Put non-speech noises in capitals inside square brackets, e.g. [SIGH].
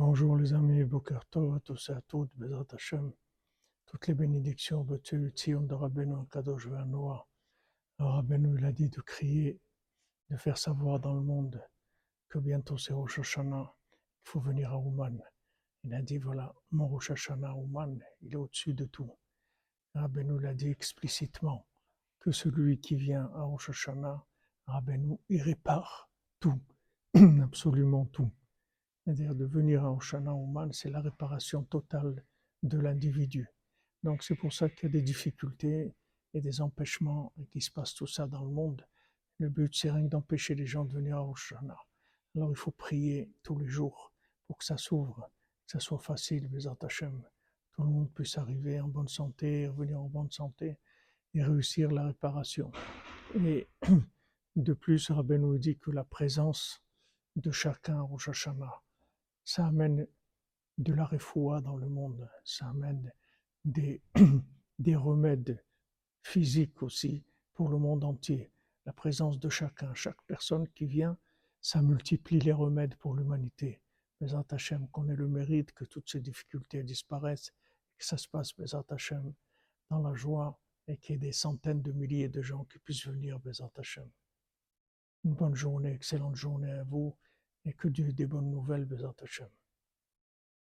Bonjour les amis, Boker à tous et à toutes, Bezrat Hashem. Toutes les bénédictions, Betu, Tzion de Rabbeinu Kadosh Noah. Rabbeinu il a dit de crier, de faire savoir dans le monde que bientôt c'est Rosh Hashanah, il faut venir à Ouman. Il a dit voilà, mon Rosh Hashanah Ouman, il est au-dessus de tout. Rabbeinu l'a dit explicitement que celui qui vient à Rosh Hashanah, Rabbeinu, il répare tout, [CLEARS THROAT] absolument tout. C'est-à-dire de venir à Oshana Ouman, c'est la réparation totale de l'individu. Donc c'est pour ça qu'il y a des difficultés et des empêchements et qu'il se passe tout ça dans le monde. Le but, c'est rien d'empêcher les gens de venir à Oshana. Alors il faut prier tous les jours pour que ça s'ouvre, que ça soit facile, Bézat Hashem. Tout le monde puisse arriver en bonne santé, revenir en bonne santé et réussir la réparation. Et [CLEARS THROAT] de plus, Rabbi nous dit que la présence de chacun Rosh Hashanah, ça amène de la refoua dans le monde, ça amène des, [CLEARS THROAT] des remèdes physiques aussi pour le monde entier. La présence de chacun, chaque personne qui vient, ça multiplie les remèdes pour l'humanité. Bézat Hachem, qu'on ait le mérite que toutes ces difficultés disparaissent, que ça se passe, Bézat Hachem, dans la joie et qu'il y ait des centaines de milliers de gens qui puissent venir, Bézat Hachem. Une bonne journée, excellente journée à vous et que Dieu ait des bonnes nouvelles, Bezat Hashem.